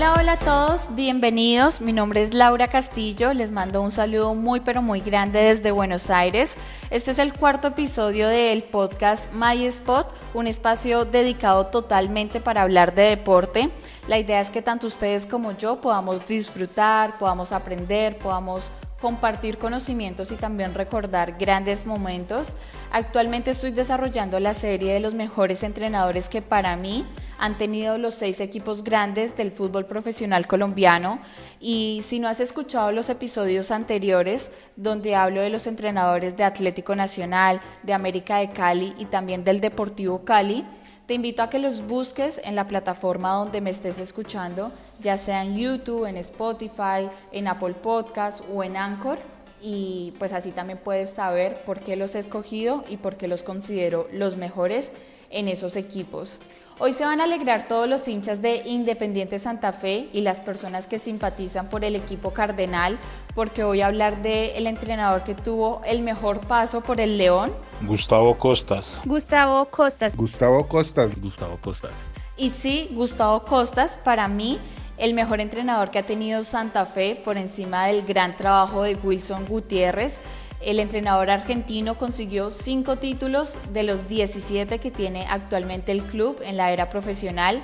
Hola, hola a todos, bienvenidos. Mi nombre es Laura Castillo, les mando un saludo muy pero muy grande desde Buenos Aires. Este es el cuarto episodio del podcast My Spot, un espacio dedicado totalmente para hablar de deporte. La idea es que tanto ustedes como yo podamos disfrutar, podamos aprender, podamos compartir conocimientos y también recordar grandes momentos. Actualmente estoy desarrollando la serie de los mejores entrenadores que para mí han tenido los seis equipos grandes del fútbol profesional colombiano. Y si no has escuchado los episodios anteriores donde hablo de los entrenadores de Atlético Nacional, de América de Cali y también del Deportivo Cali, te invito a que los busques en la plataforma donde me estés escuchando, ya sea en YouTube, en Spotify, en Apple Podcast o en Anchor y pues así también puedes saber por qué los he escogido y por qué los considero los mejores en esos equipos. Hoy se van a alegrar todos los hinchas de Independiente Santa Fe y las personas que simpatizan por el equipo cardenal, porque voy a hablar del el entrenador que tuvo el mejor paso por el León. Gustavo Costas. Gustavo Costas. Gustavo Costas. Gustavo Costas. Y sí, Gustavo Costas, para mí, el mejor entrenador que ha tenido Santa Fe por encima del gran trabajo de Wilson Gutiérrez el entrenador argentino consiguió cinco títulos de los 17 que tiene actualmente el club en la era profesional.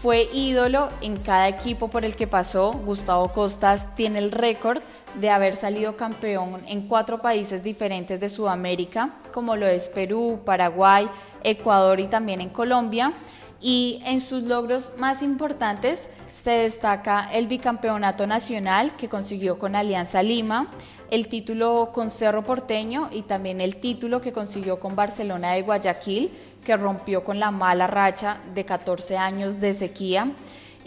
Fue ídolo en cada equipo por el que pasó. Gustavo Costas tiene el récord de haber salido campeón en cuatro países diferentes de Sudamérica, como lo es Perú, Paraguay, Ecuador y también en Colombia. Y en sus logros más importantes se destaca el bicampeonato nacional que consiguió con Alianza Lima, el título con Cerro Porteño y también el título que consiguió con Barcelona de Guayaquil, que rompió con la mala racha de 14 años de sequía.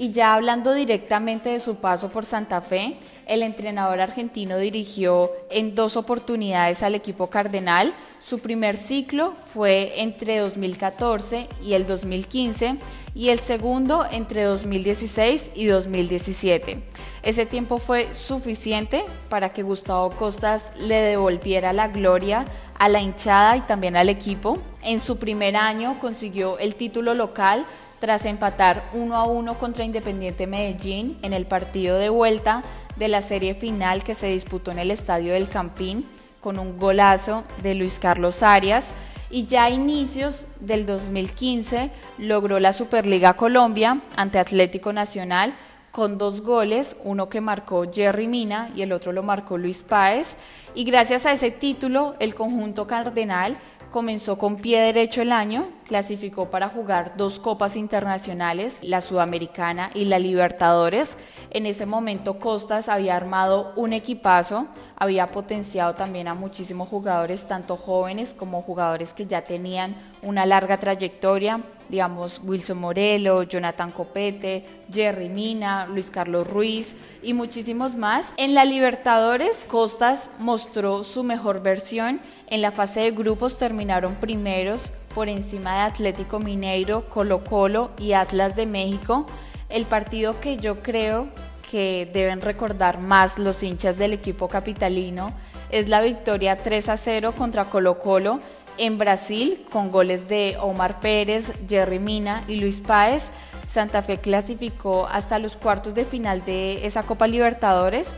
Y ya hablando directamente de su paso por Santa Fe, el entrenador argentino dirigió en dos oportunidades al equipo cardenal. Su primer ciclo fue entre 2014 y el 2015 y el segundo entre 2016 y 2017. Ese tiempo fue suficiente para que Gustavo Costas le devolviera la gloria a la hinchada y también al equipo. En su primer año consiguió el título local tras empatar 1 a 1 contra Independiente Medellín en el partido de vuelta de la serie final que se disputó en el Estadio del Campín con un golazo de Luis Carlos Arias y ya a inicios del 2015 logró la Superliga Colombia ante Atlético Nacional con dos goles, uno que marcó Jerry Mina y el otro lo marcó Luis Páez. Y gracias a ese título, el conjunto cardenal comenzó con pie derecho el año, clasificó para jugar dos copas internacionales, la Sudamericana y la Libertadores. En ese momento Costas había armado un equipazo, había potenciado también a muchísimos jugadores, tanto jóvenes como jugadores que ya tenían una larga trayectoria, digamos Wilson Morelo, Jonathan Copete, Jerry Mina, Luis Carlos Ruiz y muchísimos más. En la Libertadores, Costas mostró su mejor versión. En la fase de grupos terminaron primeros por encima de Atlético Mineiro, Colo Colo y Atlas de México. El partido que yo creo que deben recordar más los hinchas del equipo capitalino es la victoria 3 a 0 contra Colo Colo en Brasil con goles de Omar Pérez, Jerry Mina y Luis Páez. Santa Fe clasificó hasta los cuartos de final de esa Copa Libertadores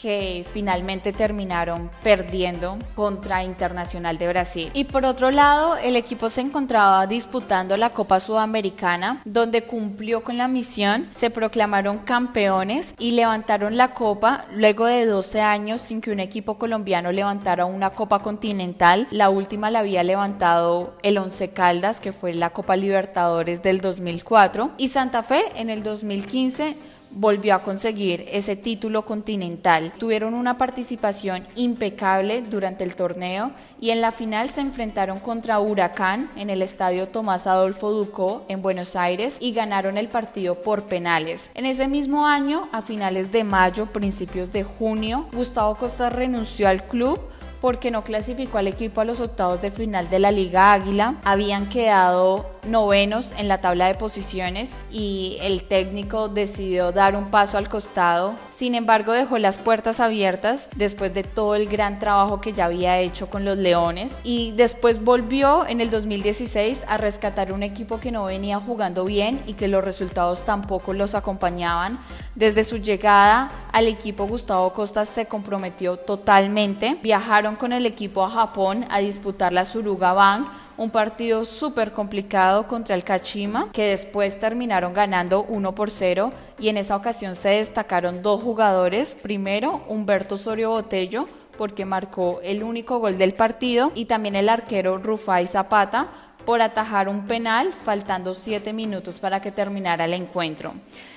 que finalmente terminaron perdiendo contra Internacional de Brasil. Y por otro lado, el equipo se encontraba disputando la Copa Sudamericana, donde cumplió con la misión, se proclamaron campeones y levantaron la copa luego de 12 años sin que un equipo colombiano levantara una Copa Continental. La última la había levantado el Once Caldas, que fue la Copa Libertadores del 2004, y Santa Fe en el 2015 volvió a conseguir ese título continental. Tuvieron una participación impecable durante el torneo y en la final se enfrentaron contra Huracán en el estadio Tomás Adolfo Ducó en Buenos Aires y ganaron el partido por penales. En ese mismo año, a finales de mayo, principios de junio, Gustavo Costa renunció al club porque no clasificó al equipo a los octavos de final de la Liga Águila. Habían quedado novenos en la tabla de posiciones y el técnico decidió dar un paso al costado. Sin embargo, dejó las puertas abiertas después de todo el gran trabajo que ya había hecho con los Leones y después volvió en el 2016 a rescatar un equipo que no venía jugando bien y que los resultados tampoco los acompañaban. Desde su llegada al equipo Gustavo Costas se comprometió totalmente. Viajaron con el equipo a Japón a disputar la Suruga Bank un partido súper complicado contra el Kachima, que después terminaron ganando 1 por 0 y en esa ocasión se destacaron dos jugadores. Primero, Humberto Sorio Botello, porque marcó el único gol del partido, y también el arquero Rufai Zapata, por atajar un penal faltando 7 minutos para que terminara el encuentro.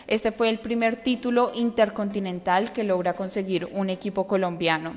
Este fue el primer título intercontinental que logra conseguir un equipo colombiano.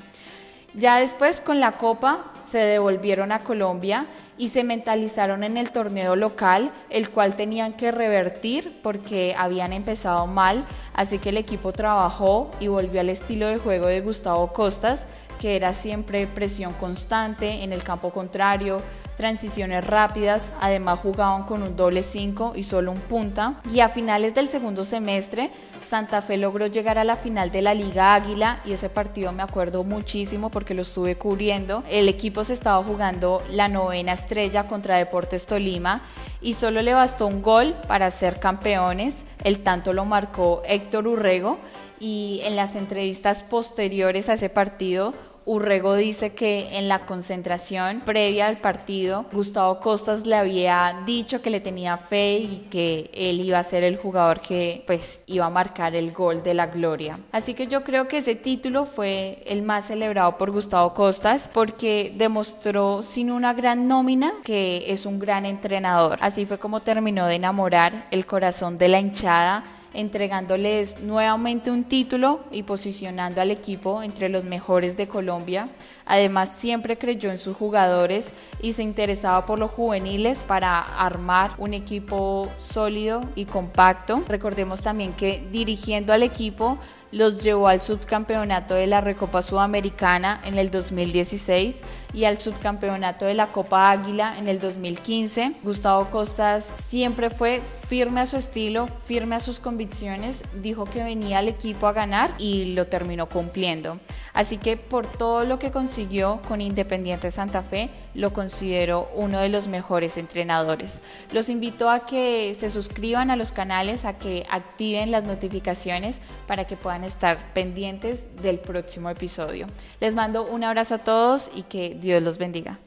Ya después con la Copa se devolvieron a Colombia y se mentalizaron en el torneo local, el cual tenían que revertir porque habían empezado mal, así que el equipo trabajó y volvió al estilo de juego de Gustavo Costas, que era siempre presión constante en el campo contrario, transiciones rápidas, además jugaban con un doble 5 y solo un punta. Y a finales del segundo semestre, Santa Fe logró llegar a la final de la Liga Águila y ese partido me acuerdo muchísimo porque lo estuve cubriendo. El equipo estaba jugando la novena estrella contra Deportes Tolima y solo le bastó un gol para ser campeones. El tanto lo marcó Héctor Urrego y en las entrevistas posteriores a ese partido Urrego dice que en la concentración previa al partido, Gustavo Costas le había dicho que le tenía fe y que él iba a ser el jugador que pues iba a marcar el gol de la gloria. Así que yo creo que ese título fue el más celebrado por Gustavo Costas porque demostró sin una gran nómina que es un gran entrenador. Así fue como terminó de enamorar el corazón de la hinchada entregándoles nuevamente un título y posicionando al equipo entre los mejores de Colombia. Además, siempre creyó en sus jugadores y se interesaba por los juveniles para armar un equipo sólido y compacto. Recordemos también que dirigiendo al equipo los llevó al subcampeonato de la Recopa Sudamericana en el 2016 y al subcampeonato de la Copa Águila en el 2015. Gustavo Costas siempre fue firme a su estilo, firme a sus convicciones, dijo que venía al equipo a ganar y lo terminó cumpliendo. Así que por todo lo que consiguió con Independiente Santa Fe, lo considero uno de los mejores entrenadores. Los invito a que se suscriban a los canales, a que activen las notificaciones para que puedan estar pendientes del próximo episodio. Les mando un abrazo a todos y que Dios los bendiga.